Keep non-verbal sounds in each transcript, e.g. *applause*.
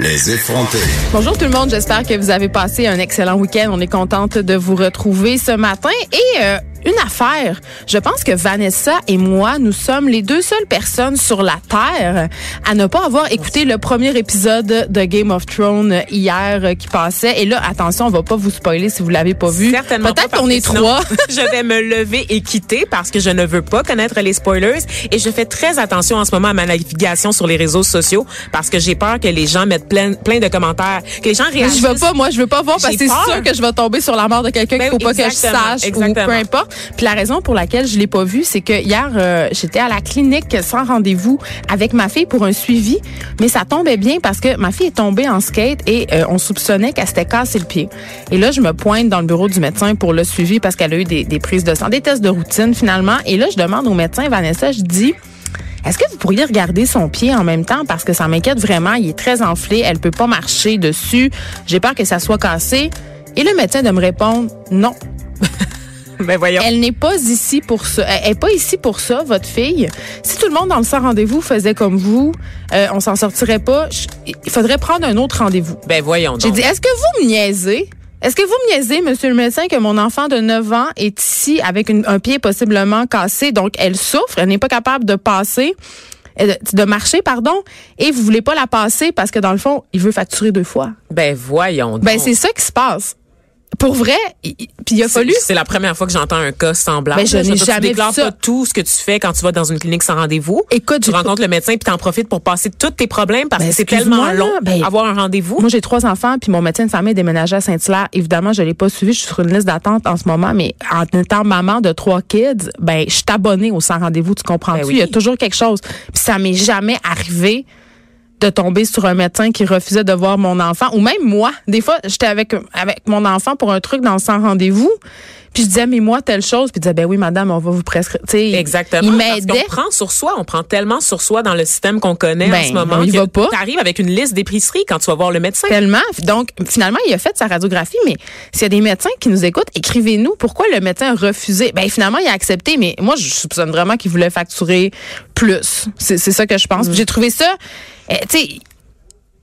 Les effrontés. Bonjour tout le monde, j'espère que vous avez passé un excellent week-end. On est contente de vous retrouver ce matin et euh, une affaire. Je pense que Vanessa et moi, nous sommes les deux seules personnes sur la Terre à ne pas avoir écouté le premier épisode de Game of Thrones hier euh, qui passait. Et là, attention, on va pas vous spoiler si vous l'avez pas vu. Certainement Peut-être qu'on est trois. *laughs* je vais me lever et quitter parce que je ne veux pas connaître les spoilers et je fais très attention en ce moment à ma navigation sur les réseaux sociaux parce que j'ai peur que les gens mettent plein, plein de commentaires, que les gens réagissent. Je veux pas, moi, je veux pas voir parce que c'est sûr que je vais tomber sur la mort de quelqu'un Ben qu'il faut pas que je exactement, sache ou peu importe. Puis la raison pour laquelle je l'ai pas vu, c'est que hier euh, j'étais à la clinique sans rendez-vous avec ma fille pour un suivi, mais ça tombait bien parce que ma fille est tombée en skate et euh, on soupçonnait qu'elle s'était cassé le pied. Et là, je me pointe dans le bureau du médecin pour le suivi parce qu'elle a eu des, des prises de sang, des tests de routine finalement. Et là, je demande au médecin Vanessa, je dis est-ce que vous pourriez regarder son pied en même temps? Parce que ça m'inquiète vraiment, il est très enflé, elle peut pas marcher dessus, j'ai peur que ça soit cassé. Et le médecin de me répondre non, *laughs* Ben voyons. elle n'est pas ici pour ça. Elle est pas ici pour ça, votre fille. Si tout le monde dans le sans rendez-vous faisait comme vous, euh, on s'en sortirait pas. Je- Il faudrait prendre un autre rendez-vous. Ben voyons J'ai dit, est-ce que vous me niaisez? Est-ce que vous me niaisez, monsieur le médecin, que mon enfant de 9 ans est ici avec une- un pied possiblement cassé, donc elle souffre, elle n'est pas capable de passer, euh, de, de marcher, pardon, et vous voulez pas la passer parce que dans le fond, il veut facturer deux fois? Ben voyons donc. Ben c'est ça qui se passe. Pour vrai, puis il a C'est- fallu C'est la première fois que j'entends un cas semblable. Ben, je veux n'ai jamais Tu déclares vu ça. pas tout ce que tu fais quand tu vas dans une clinique sans rendez-vous. Écoute, tu rencontres le médecin puis t'en profites pour passer tous tes problèmes parce Ben, que c'est tellement long ben, avoir un rendez-vous. Moi, j'ai trois enfants, puis mon médecin de famille déménagé à Saint-Hilaire. Évidemment, je l'ai pas suivi. Je suis sur une liste d'attente en ce moment, mais en étant maman de trois kids, ben, je suis abonnée au sans rendez-vous. Tu comprends-tu? Ben oui. Il y a toujours quelque chose. Puis ça m'est jamais arrivé de tomber sur un médecin qui refusait de voir mon enfant ou même moi. Des fois, j'étais avec avec mon enfant pour un truc dans sans rendez-vous. Puis je disais mais moi telle chose puis il disait ben oui madame on va vous prescrire. Tu sais, Exactement. Il parce qu'on prend sur soi, on prend tellement sur soi dans le système qu'on connaît en Ben, ce moment y que va pas. t'arrives avec une liste d'épiceries quand tu vas voir le médecin. Tellement. Donc, finalement, il a fait sa radiographie, mais s'il y a des médecins qui nous écoutent, écrivez-nous pourquoi le médecin a refusé. Ben, finalement, il a accepté, mais moi, je soupçonne vraiment qu'il voulait facturer plus. C'est ça que je pense. Puis J'ai trouvé ça, euh, tu sais,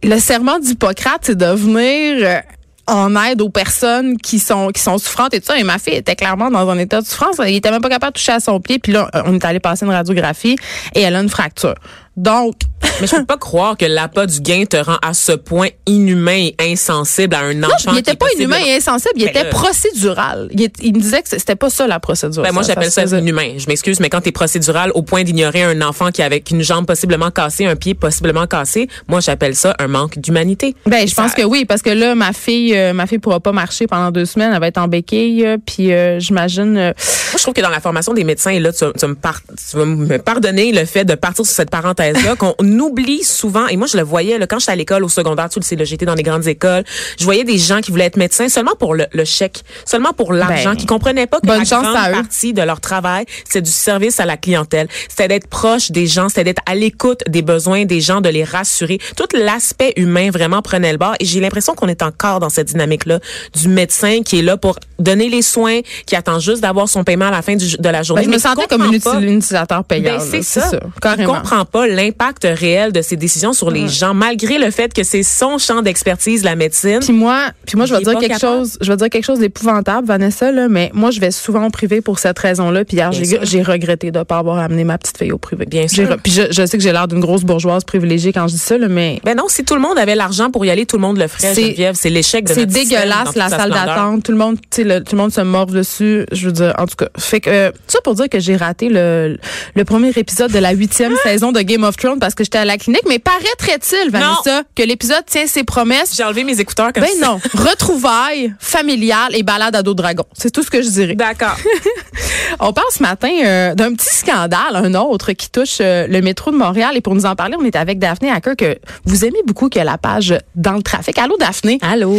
le serment d'Hippocrate, c'est de venir euh, en aide aux personnes qui sont qui sont souffrantes et tout ça. Et ma fille était clairement dans un état de souffrance. Elle était même pas capable de toucher à son pied. Puis là, on est allé passer une radiographie et elle a une fracture. Donc, Mais je peux pas croire que l'appât du gain te rend à ce point inhumain et insensible à un enfant. il qui était pas inhumain et insensible, il Ben, était euh, procédural. Il, il me disait que c'était pas ça la procédure. Ben, moi, j'appelle ça, faisait. inhumain. Je m'excuse, mais quand t'es procédural au point d'ignorer un enfant qui a avec une jambe possiblement cassée, un pied possiblement cassé, moi, j'appelle ça un manque d'humanité. Ben, je Ça- pense que oui, parce que là, ma fille, euh, ma fille pourra pas marcher pendant deux semaines. Elle va être en béquille, euh, puis euh, j'imagine. Moi, je trouve que dans la formation des médecins, et là, tu, vas- tu me par- tu vas me pardonner le fait de partir sur cette parenthèse-là, *laughs* qu'on oublie souvent, et moi, je le voyais, là, quand j'étais à l'école, au secondaire, tu le sais, j'étais dans les grandes écoles, je voyais des gens qui voulaient être médecins seulement pour le, le chèque, seulement pour l'argent, Ben, qui comprenaient pas que bonne la chance grande à eux. partie de leur travail, c'est du service à la clientèle. C'était d'être proche des gens, c'était d'être à l'écoute des besoins des gens, de les rassurer. Tout l'aspect humain vraiment prenait le bord, et j'ai l'impression qu'on est encore dans cette dynamique-là du médecin qui est là pour donner les soins, qui attend juste d'avoir son paiement à la fin du- de la journée. ben, je me mais sentais comme un utilisateur payant. ben, c'est ça. Il carrément. comprend pas l'impact réel de ses décisions sur les gens, malgré le fait que c'est son champ d'expertise, la médecine. Puis moi, puis moi, je vais dire quelque capable. chose, je vais dire quelque chose d'épouvantable, Vanessa, là, mais moi, je vais souvent au privé pour cette raison-là. Puis hier, j'ai regretté de pas avoir amené ma petite fille au privé. Bien sûr. Puis je, je sais que j'ai l'air d'une grosse bourgeoise privilégiée quand je dis ça, là, mais Ben non, si tout le monde avait l'argent pour y aller, tout le monde le ferait, C'est- Geneviève. C'est l'échec de c'est dégueulasse la sa salle d'attente. Tout le monde, tu sais, le- tout le monde se mord dessus. Je veux dire, en tout cas, fait que euh, ça pour dire que j'ai raté le, le premier épisode de la huitième Ah! saison de Game of Thrones parce que j'étais à la clinique. Mais paraîtrait-il, Vanessa, que l'épisode tient ses promesses? J'ai enlevé mes écouteurs comme Ben ça. non, *laughs* retrouvailles familiales et balade à dos dragon. C'est tout ce que je dirais. D'accord. *laughs* On parle ce matin euh, d'un petit scandale, un autre qui touche euh, le métro de Montréal. Et pour nous en parler, on est avec Daphné Hacker que vous aimez beaucoup, qui a la page dans le trafic. Allô, Daphné? Allô?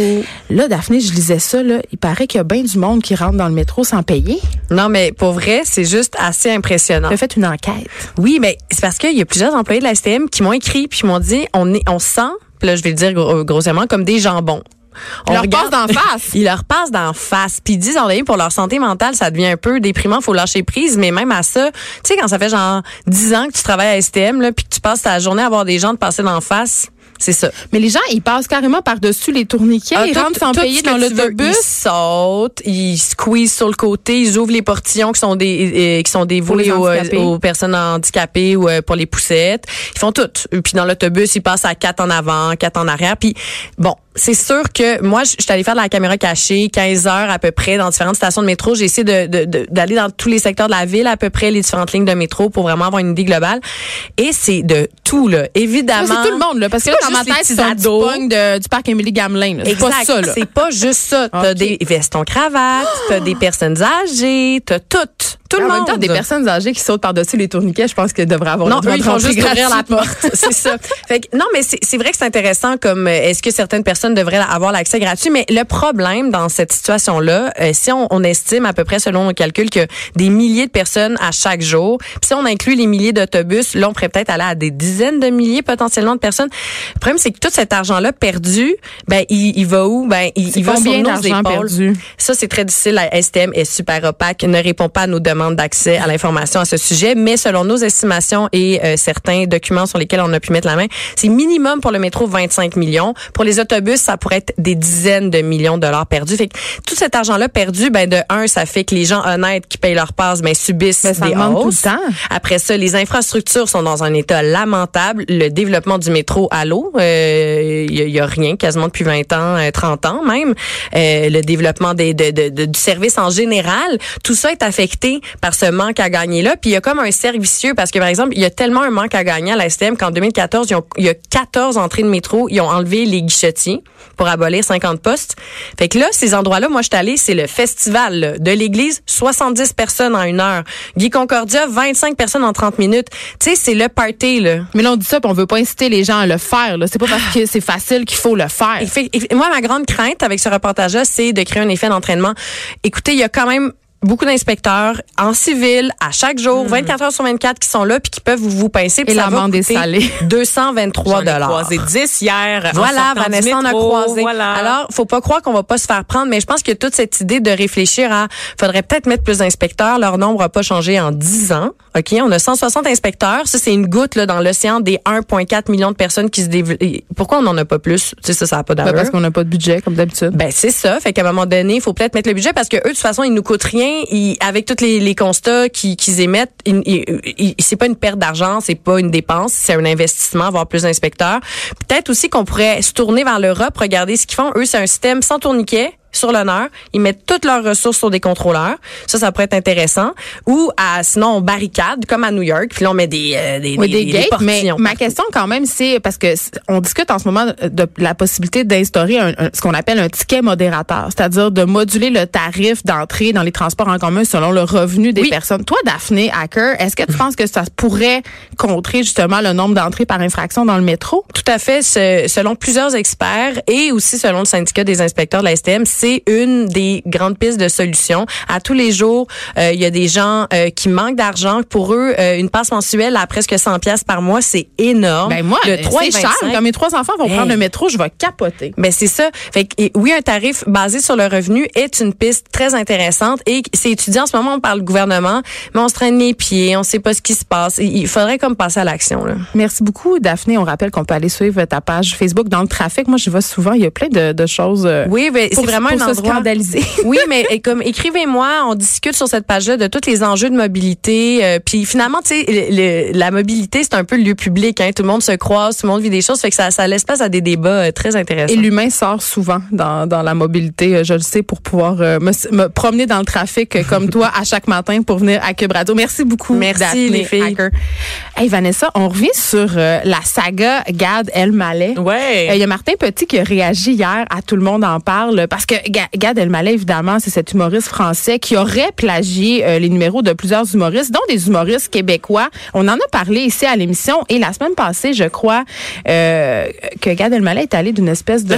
Là, Daphné, je lisais ça, là. Il paraît qu'il y a bien du monde qui rentre dans le métro sans payer. Non, mais pour vrai, c'est juste assez impressionnant. Tu as fait une enquête. Oui, mais c'est parce qu'il y a plusieurs employés de la STM qui m'ont écrit puis m'ont dit on est on sent, là je vais le dire gros- grossièrement comme des jambons. Ils leur passent d'en *laughs* face. Ils leur passent d'en face. Puis ils disent, on pour leur santé mentale, ça devient un peu déprimant, faut lâcher prise. Mais même à ça, tu sais, quand ça fait genre 10 ans que tu travailles à STM, là, puis que tu passes ta journée à voir des gens te passer d'en face, c'est ça. Mais les gens, ils passent carrément par-dessus les tourniquets, Ah, ils rentrent sans payer dans l'autobus. Ils sautent, ils squeezent sur le côté, ils ouvrent les portillons qui sont des euh, qui sont dévoués aux, euh, aux personnes handicapées ou euh, pour les poussettes. Ils font tout. Puis dans l'autobus, ils passent à quatre en avant, quatre en arrière. Puis bon, c'est sûr que moi, je suis allée faire de la caméra cachée, 15 heures à peu près dans différentes stations de métro. J'ai essayé de- de- de- d'aller dans tous les secteurs de la ville, à peu près les différentes lignes de métro pour vraiment avoir une idée globale. Et c'est de tout là, évidemment. C'est tout le monde, là. Parce que là, dans ma tête, petits c'est un petit ados. pogne de- du parc Émilie Gamelin. C'est pas ça. C'est pas juste ça. T'as Ok. des vestons cravates, t'as des personnes âgées, t'as tout. Tout le en monde. même temps, des personnes âgées qui sautent par-dessus les tourniquets, je pense qu'elles devraient avoir Non, le droit eux, ils de font rentrer juste ouvrir la porte. *laughs* c'est ça. Fait que, non, mais c'est vrai que c'est intéressant comme euh, est-ce que certaines personnes devraient avoir l'accès gratuit, mais le problème dans cette situation-là, euh, si on, on estime à peu près selon nos calculs que des milliers de personnes à chaque jour, puis si on inclut les milliers d'autobus, là on pourrait peut-être aller à des dizaines de milliers potentiellement de personnes. Le problème c'est que tout cet argent-là perdu, ben il, il va où? Ben il, il va sur nos épaules. perdu? Ça, c'est très difficile. La STM est super opaque, ne répond pas à nos demandes d'accès à l'information à ce sujet, mais selon nos estimations et euh, certains documents sur lesquels on a pu mettre la main, c'est minimum pour le métro 25 millions. Pour les autobus, ça pourrait être des dizaines de millions de dollars perdus. Fait que tout cet argent-là perdu, ben de un, ça fait que les gens honnêtes qui payent leur passe, ben subissent Mais ça des augmente tout le hausses. temps. Après ça, les infrastructures sont dans un état lamentable. Le développement du métro à l'eau, euh, il y, a- y a rien quasiment depuis 20 ans, euh, 30 ans même. Euh, le développement des, de, de- de- du service en général, tout ça est affecté par ce manque à gagner là. Puis il y a comme un cercle vicieux parce que par exemple, il y a tellement un manque à gagner à la STM qu'en 2014, ils ont- il y a 14 entrées de métro, ils ont enlevé les guichetiers pour abolir 50 postes. Fait que là, ces endroits-là, moi je suis allée, c'est le festival là, de l'église, 70 personnes en une heure. Guy Concordia, 25 personnes en 30 minutes. Tu sais, c'est le party là. Mais là, on dit ça, puis on veut pas inciter les gens à le faire, là. C'est pas parce que *gasps* c'est facile qu'il faut le faire. Fait- moi, ma grande crainte avec ce reportage-là, c'est de créer un effet d'entraînement. Écoutez, il y a quand même beaucoup d'inspecteurs en civil à chaque jour, 24 heures sur 24 qui sont là puis qui peuvent vous, vous pincer. puis Hmm. Et ça va coûter salée. *laughs* 223 J'en ai dollars. croisé 10 hier. en Voilà, du Vanessa en a croisé. Voilà. Alors, faut pas croire qu'on va pas se faire prendre, mais je pense a toute cette idée de réfléchir à, faudrait peut-être mettre plus d'inspecteurs. Leur nombre a pas changé en 10 ans. OK? On a 160 inspecteurs. Ça, c'est une goutte, là, dans l'océan des 1,4 millions de personnes qui se développent. Pourquoi on en a pas plus? Tu sais, ça, ça a pas Ben, d'allure. parce qu'on n'a pas de budget, comme d'habitude. Ben c'est ça. Fait qu'à un moment donné, il faut peut-être mettre le budget parce que eux, de toute façon, ils nous coûtent rien. Avec tous les, les constats qu'ils qu'ils émettent, c'est pas une perte d'argent, c'est pas une dépense, c'est un investissement, avoir plus d'inspecteurs. Peut-être aussi qu'on pourrait se tourner vers l'Europe, regarder ce qu'ils font. Eux, c'est un système sans tourniquet sur l'honneur. Ils mettent toutes leurs ressources sur des contrôleurs. Ça, ça pourrait être intéressant. Ou à, sinon, on barricade, comme à New York. Puis là, on met des, euh, des, Oui, des, gates, mais ma question quand même, c'est parce que on discute en ce moment de, de la possibilité d'instaurer un- un- ce qu'on appelle un ticket modérateur, c'est-à-dire de moduler le tarif d'entrée dans les transports en commun selon le revenu des Oui. personnes. Toi, Daphné Hacker, est-ce que tu penses que ça pourrait contrer justement le nombre d'entrées par infraction dans le métro? Tout à fait. Ce- selon plusieurs experts et aussi selon le syndicat des inspecteurs de la STM, c'est une des grandes pistes de solutions. À tous les jours, euh, il y a des gens euh, qui manquent d'argent. Pour eux, euh, une passe mensuelle à presque 100 pièces par mois, c'est énorme. Ben moi, le 3 et c'est cher. 25. Quand mes trois enfants vont Hey. prendre le métro, je vais capoter. Ben c'est ça. Fait que, et oui, un tarif basé sur le revenu est une piste très intéressante et c'est étudié en ce moment par le gouvernement, mais on se traîne les pieds, on sait pas ce qui se passe. Il faudrait comme passer à l'action là. Merci beaucoup, Daphné. On rappelle qu'on peut aller suivre ta page Facebook dans le trafic. Moi, je vais souvent. Il y a plein de, de choses. euh, Oui, ben, c'est vraiment se endroit. scandaliser. *laughs* oui, mais et comme écrivez-moi, on discute sur cette page-là de tous les enjeux de mobilité. euh, puis finalement, tu sais, la mobilité, c'est un peu le lieu public. Hein, tout le monde se croise, tout le monde vit des choses, fait que ça, ça laisse place à des débats euh, très intéressants. Et l'humain sort souvent dans, dans la mobilité, euh, je le sais, pour pouvoir euh, me, me promener dans le trafic euh, comme toi à chaque matin pour venir à Cube Radio. Merci beaucoup, Merci, Daphné les filles. Hacker. Hey Vanessa, on revient sur euh, la saga Gad Elmaleh. Ouais. Euh, Il y a Martin Petit qui a réagi hier à Tout le monde en parle parce que Gad Elmaleh, évidemment, c'est cet humoriste français qui aurait plagié euh, les numéros de plusieurs humoristes, dont des humoristes québécois. On en a parlé ici à l'émission et la semaine passée, je crois, euh, que Gad Elmaleh est allé d'une espèce de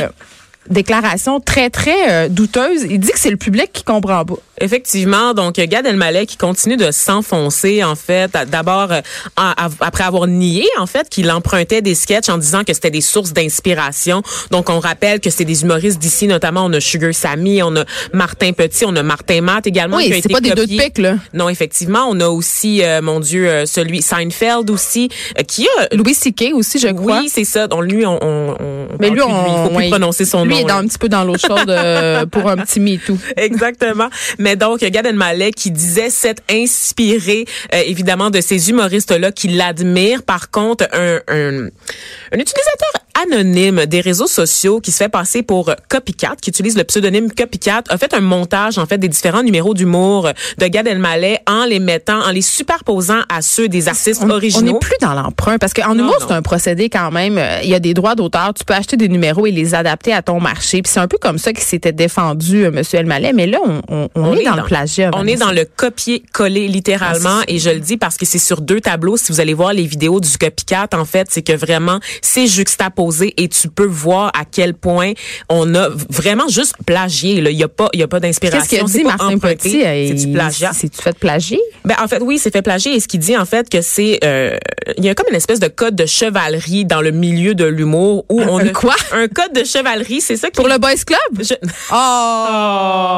déclaration très, très euh, douteuse. Il dit que c'est le public qui comprend pas. Effectivement, donc Gad Elmaleh qui continue de s'enfoncer en fait, d'abord euh, après avoir nié en fait qu'il empruntait des sketchs en disant que c'était des sources d'inspiration. Donc on rappelle que c'est des humoristes d'ici notamment on a Sugar Sammy, on a Martin Petit, on a Martin Matt également oui, c'est pas des deux de pique là. Non, effectivement, on a aussi euh, mon dieu euh, celui Seinfeld aussi qui a Louis C.K. aussi je crois. Oui, c'est ça. Donc lui on, on, on Mais lui on, il faut plus prononcer son nom. Lui est dans, un petit peu dans l'eau *laughs* chaude pour un petit me too. Exactement. Mais donc, Gad Elmaleh qui disait s'être inspiré euh, évidemment de ces humoristes-là qui l'admirent. Par contre, un, un, un utilisateur anonyme des réseaux sociaux qui se fait passer pour Copycat, qui utilise le pseudonyme Copycat, a fait un montage en fait des différents numéros d'humour de Gad Elmaleh en les mettant, en les superposant à ceux des artistes originaux. On n'est plus dans l'emprunt parce qu'en humour c'est un procédé quand même. Euh, il y a des droits d'auteur, tu peux acheter des numéros et les adapter à ton marché. Puis c'est un peu comme ça qui s'était défendu euh, Monsieur Elmaleh, mais là on, on, est, dans, le plagiat. On est dans le copier-coller littéralement ah, et je le dis parce que c'est sur deux tableaux. Si vous allez voir les vidéos du Copycat, en fait, c'est que vraiment c'est juxtaposé et tu peux voir à quel point on a vraiment juste plagié. Il n'y a pas, il y a pas d'inspiration. Qu'est-ce qu'il dit Martin Petit C'est du plagiat. C'est tu fait plagier? Ben en fait oui, c'est fait plagier. Et ce qu'il dit en fait que c'est, euh, il y a comme une espèce de code de chevalerie dans le milieu de l'humour où on un, quoi? Un code de chevalerie, c'est ça. Pour le boys club? Je... Oh.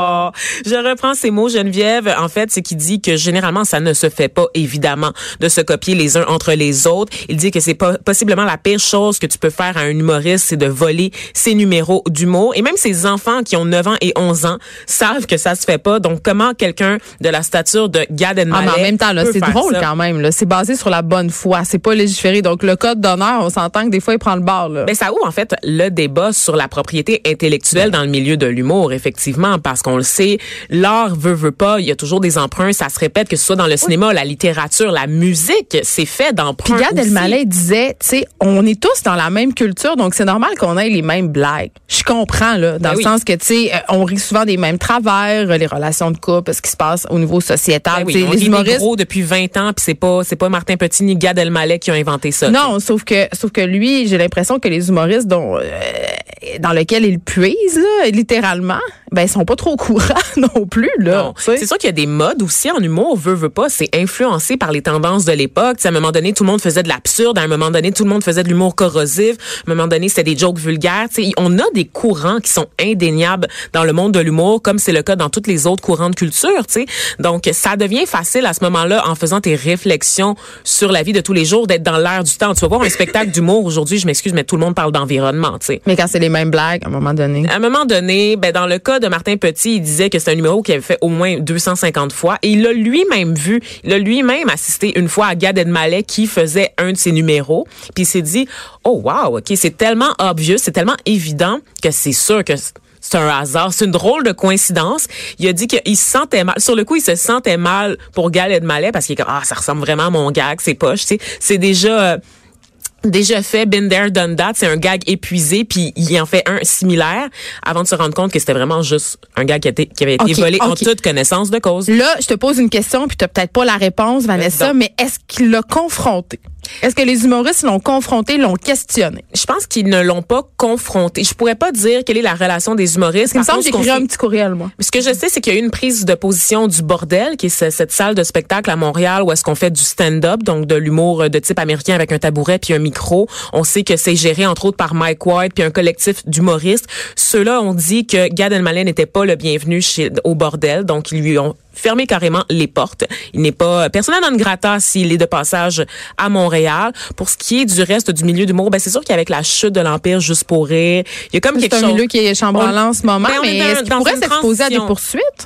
Je reprends ces mots, Geneviève. En fait, c'est qu'il dit que généralement ça ne se fait pas évidemment de se copier les uns entre les autres. Il dit que c'est pas possiblement la pire chose que tu peux faire à un humoriste, c'est de voler ses numéros d'humour. Et même ses enfants qui ont 9 ans et 11 ans savent que ça se fait pas. Donc, comment quelqu'un de la stature de Gad Elmaleh ah, mais en même temps, là, c'est drôle quand même. Là. C'est basé sur la bonne foi. C'est pas légiféré. Donc, le code d'honneur, on s'entend que des fois, il prend le bord. Là. Mais ça ouvre, en fait, le débat sur la propriété intellectuelle dans le milieu de l'humour, effectivement, parce qu'on le sait, l'art veut, veut pas. Il y a toujours des emprunts. Ça se répète, que ce soit dans le cinéma, la littérature, la musique, c'est fait d'emprunts. Puis Gad Elmaleh disait, tu sais, on est tous dans la même culture donc c'est normal qu'on ait les mêmes blagues. Je comprends là, dans ben le sens que tu sais, euh, on rit souvent des mêmes travers, euh, les relations de couple, ce qui se passe au niveau sociétal. Ben oui, on les humoristes gros depuis 20 ans, puis c'est pas c'est pas Martin Petit ni Gad Elmaleh qui ont inventé ça. Non, sauf que sauf que lui, j'ai l'impression que les humoristes dont euh, dans lequel il puise là, littéralement, ben ils sont pas trop courants *laughs* non plus là. C'est sûr qu'il y a des modes aussi en humour, veut veut pas, c'est influencé par les tendances de l'époque. À un moment donné, tout le monde faisait de l'absurde, à un moment donné, tout le monde faisait de l'humour corrosif, à un moment donné, c'était des jokes vulgaires. T'sais, on a des courants qui sont indéniables dans le monde de l'humour, comme c'est le cas dans toutes les autres courants de culture. T'sais. Donc, ça devient facile à ce moment-là, en faisant tes réflexions sur la vie de tous les jours, d'être dans l'air du temps. Tu vas voir un spectacle d'humour aujourd'hui, je m'excuse, mais tout le monde parle d'environnement. Mais quand c'est les mêmes blagues, à un moment donné. À un moment donné, ben dans le cas de Martin Petit, il disait que c'est un numéro qu'il avait fait au moins 250 fois, et il l'a lui-même vu. Il a lui-même assisté une fois à Gad Elmaleh qui faisait un de ses numéros, puis il s'est dit, oh wow, ok, c'est tellement obvious, c'est tellement évident que c'est sûr que c'est un hasard. C'est une drôle de coïncidence. Il a dit qu'il se sentait mal. Sur le coup, il se sentait mal pour Gad Malais parce qu'il est comme, ah, ça ressemble vraiment à mon gag, c'est poche, tu sais. C'est déjà, euh, déjà fait, been there, done that. C'est un gag épuisé, puis il en fait un similaire avant de se rendre compte que c'était vraiment juste un gag qui, qui avait été volé en toute connaissance de cause. Là, je te pose une question, puis tu peut-être pas la réponse, Vanessa, mais est-ce qu'il l'a confronté? Est-ce que les humoristes l'ont confronté, l'ont questionné? Je pense qu'ils ne l'ont pas confronté. Je pourrais pas dire quelle est la relation des humoristes. Il me semble que un petit courriel, moi. Ce que je sais, c'est qu'il y a eu une prise de position du Bordel, qui est cette salle de spectacle à Montréal où est-ce qu'on fait du stand-up, donc de l'humour de type américain avec un tabouret puis un micro. On sait que c'est géré entre autres par Mike White puis un collectif d'humoristes. Ceux-là ont dit que Gad Elmaleh n'était pas le bienvenu chez, au Bordel, donc ils lui ont fermer carrément les portes. Il n'est pas personnel non grata s'il est de passage à Montréal. Pour ce qui est du reste du milieu du monde, ben c'est sûr qu'avec la chute de l'empire juste pour rire, il y a comme quelque chose. C'est un milieu qui est chambranlant en ce moment, ben, mais est-ce qu'il pourrait s'exposer à des poursuites?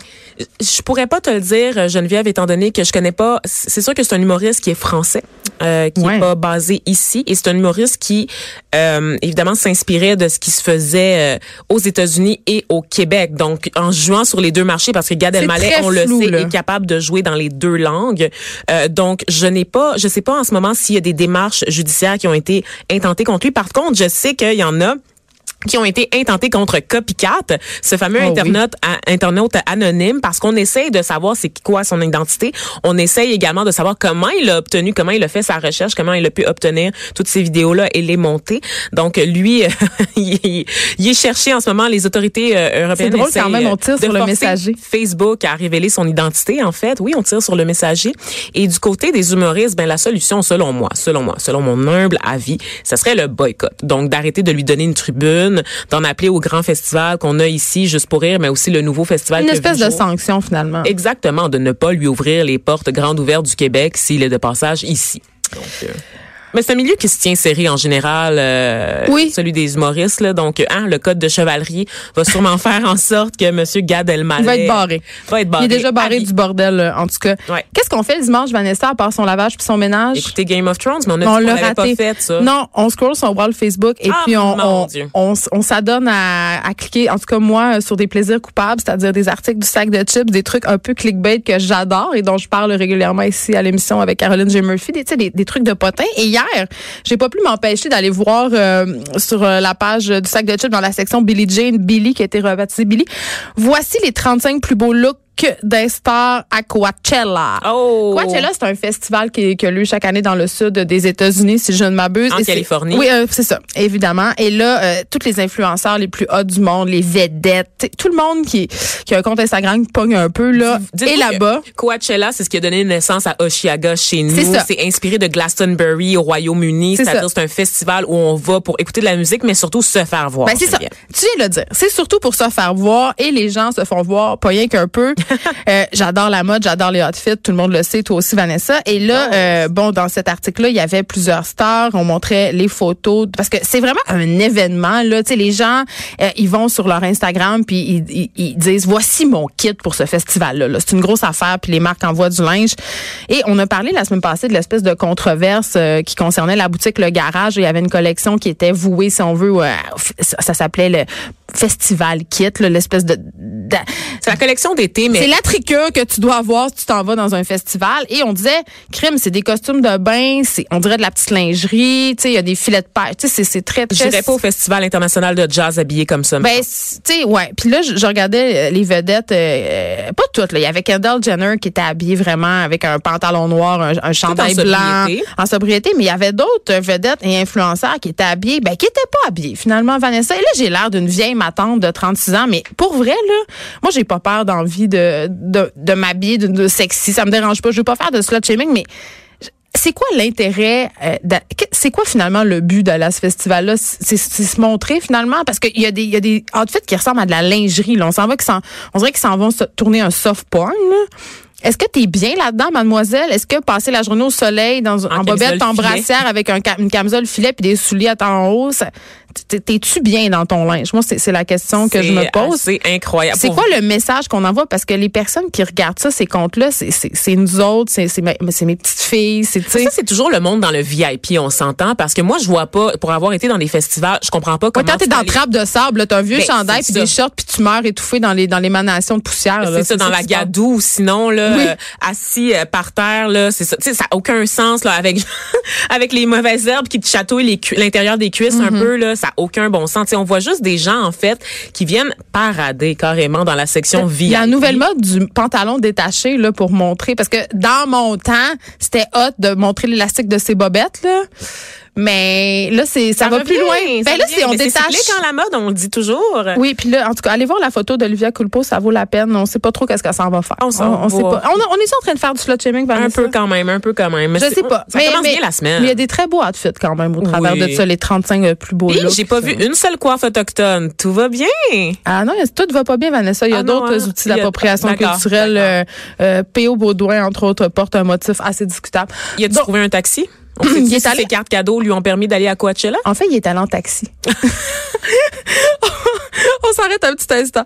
Je pourrais pas te le dire, Geneviève, étant donné que je connais pas. C'est sûr que c'est un humoriste qui est français, euh, qui est pas basé ici, et c'est un humoriste qui, euh, évidemment, s'inspirait de ce qui se faisait euh, aux États-Unis et au Québec. Donc, en jouant sur les deux marchés, parce que Gad Elmaleh, on le sait, est capable de jouer dans les deux langues. Euh, donc, je n'ai pas, je sais pas en ce moment s'il y a des démarches judiciaires qui ont été intentées contre lui. Par contre, je sais qu'il y en a qui ont été intentés contre Copycat, ce fameux Oh oui. internaute, a- internaute anonyme, parce qu'on essaye de savoir c'est quoi son identité. On essaye également de savoir comment il a obtenu, comment il a fait sa recherche, comment il a pu obtenir toutes ces vidéos-là et les monter. Donc, lui, *laughs* il, est- il est cherché en ce moment. Les autorités euh, européennes C'est drôle quand même, on tire euh, de sur le messager. Facebook a révélé son identité, en fait. Oui, on tire sur le messager. Et du côté des humoristes, ben, la solution, selon moi, selon moi, selon mon humble avis, ce serait le boycott. Donc, d'arrêter de lui donner une tribune, d'en appeler au grand festival qu'on a ici, juste pour rire, mais aussi le nouveau festival. Une espèce de sanction finalement. Exactement, de ne pas lui ouvrir les portes grandes ouvertes du Québec s'il est de passage ici. Donc, euh, mais c'est un milieu qui se tient serré en général, euh, Oui. celui des humoristes. Là, donc, hein, le code de chevalerie va sûrement *laughs* faire en sorte que Monsieur Gad Elmaleh Il va être barré. va être Il barré. est déjà barré du bordel, euh, en tout cas. Ouais. Qu'est-ce qu'on fait le dimanche, Vanessa, à part son lavage puis son ménage? Écoutez Game of Thrones, mais on a on dit l'avait pas fait, ça. Non, on scroll son wall Facebook et Ah, puis on, on, on, on s'adonne à, à cliquer, en tout cas moi, euh, sur des plaisirs coupables, c'est-à-dire des articles du sac de chips, des trucs un peu clickbait que j'adore et dont je parle régulièrement ici à l'émission avec Caroline J. Murphy, des, des, des trucs de potin. Et hier, j'ai pas pu m'empêcher d'aller voir euh, sur euh, la page du sac de chips dans la section Billie Jane, Billy qui a été rebaptisée Billy. Voici les 35 plus beaux looks d'un star à Coachella. Oh! Coachella, c'est un festival qui, qui a lieu chaque année dans le sud des États-Unis, si je ne m'abuse. En Et Californie. Oui, euh, c'est ça, évidemment. Et là, euh, tous les influenceurs les plus hauts du monde, les vedettes, tout le monde qui, qui a un compte Instagram qui pogne un peu, là, et là-bas. Coachella, c'est ce qui a donné naissance à Oshiaga chez nous. C'est ça. C'est inspiré de Glastonbury au Royaume-Uni. C'est C'est-à-dire c'est un festival où on va pour écouter de la musique, mais surtout se faire voir. Ben, c'est ça. Tu viens de le dire. C'est surtout pour se faire voir et les gens se font voir, pas rien qu'un peu. *laughs* *laughs* Euh, j'adore la mode, j'adore les outfits, tout le monde le sait, toi aussi Vanessa. Et là, Oh. euh, bon, dans cet article-là, il y avait plusieurs stars. On montrait les photos parce que c'est vraiment un événement. Là, tu sais, les gens, euh, ils vont sur leur Instagram puis ils, ils- ils disent voici mon kit pour ce festival-là. Là. C'est une grosse affaire puis les marques envoient du linge. Et on a parlé la semaine passée de l'espèce de controverse euh, qui concernait la boutique Le Garage. Il y avait une collection qui était vouée, si on veut, euh, ça, ça s'appelait le Festival Kit, l'espèce de, de- C'est la collection d'été, mais c'est l'attricure que tu dois avoir si tu t'en vas dans un festival. Et on disait, crime, c'est des costumes de bain, c'est, on dirait de la petite lingerie, tu sais, il y a des filets de pêche, tu sais, c'est, très, je très... n'irais pas au Festival international de jazz habillé comme ça. Ben, tu sais, ouais. Puis là, je, je regardais euh, les vedettes, euh, pas toutes. Là. Il y avait Kendall Jenner qui était habillée vraiment avec un pantalon noir, un, un chandail blanc, sobriété. en sobriété. Mais il y avait d'autres vedettes et influenceurs qui étaient habillés, ben, qui étaient pas habillés finalement, Vanessa. Et là, j'ai l'air d'une vieille matante de 36 ans. Mais pour vrai, là, moi, j'ai pas peur d'envie de, de, de m'habiller de, de sexy. Ça me dérange pas. Je veux pas faire de slut shaming, mais c'est quoi l'intérêt euh, c'est quoi finalement le but d'aller à ce festival là c'est se montrer finalement? Parce qu'il y a des il y a des outfits qui ressemblent à de la lingerie là on s'en va qu'ils on dirait qu'ils s'en vont se tourner un soft porn là. Est-ce que tu es bien là-dedans, mademoiselle? Est-ce que passer la journée au soleil dans, en, En bobette, en brassière avec un, une camisole filet puis des souliers à temps haut, ça- t'es-tu bien dans ton linge? Moi, c'est c'est la question que je me pose. C'est incroyable. C'est quoi le message qu'on envoie? Parce que les personnes qui regardent ça, ces comptes-là, c'est- c'est c'est nous autres, c'est c'est mes petites filles. Ça, c'est toujours le monde dans le VIP, on s'entend, parce que moi, je vois pas, pour avoir été dans des festivals, je comprends pas Ouais, comment. quand t'es dans aller- trappe de sable, t'as un vieux Ben, chandail puis des shorts puis tu meurs étouffé dans les dans l'émanation de poussière. C'est ça, dans la gadoue, ou sinon, là, Oui. euh, assis euh, par terre, là, c'est ça. Tu sais, ça a aucun sens, là, avec, *laughs* avec les mauvaises herbes qui te chatouillent l'intérieur des cuisses un peu, là, ça a aucun bon sens. Tu sais, on voit juste des gens, en fait, qui viennent parader carrément dans la section VIP. Il y a la nouvelle mode du pantalon détaché là pour montrer parce que dans mon temps, c'était hot de montrer l'élastique de ses bobettes là. Mais là c'est ça, va revient, plus loin. Ben là c'est on Mais détache. en la mode, on le dit toujours. Oui, puis là, en tout cas, allez voir la photo d'Olivia Culpo, ça vaut la peine. On sait pas trop qu'est-ce que ça en va faire. On s'en sait pas. On, a- on est en train de faire du slut shaming, Un Vanessa? peu quand même, un peu quand même. Je C'est- sais pas. Ça commence bien la semaine. Mais il y a des très beaux outfits quand même au travers Oui. de ça, les 35 euh, plus beaux looks. j'ai pas vu une seule coiffe autochtone. Tout va bien. Ah non, tout va pas bien, Vanessa. Il y a Ah d'autres hein? outils a- d'appropriation culturelle. Euh, euh, P.O. Baudouin, entre autres, porte un motif assez discutable. Il a-tu Donc, trouvé un taxi? On sait il ses cartes cadeaux lui ont permis d'aller à Coachella? En fait, il est allé en taxi. *laughs* on s'arrête un petit instant.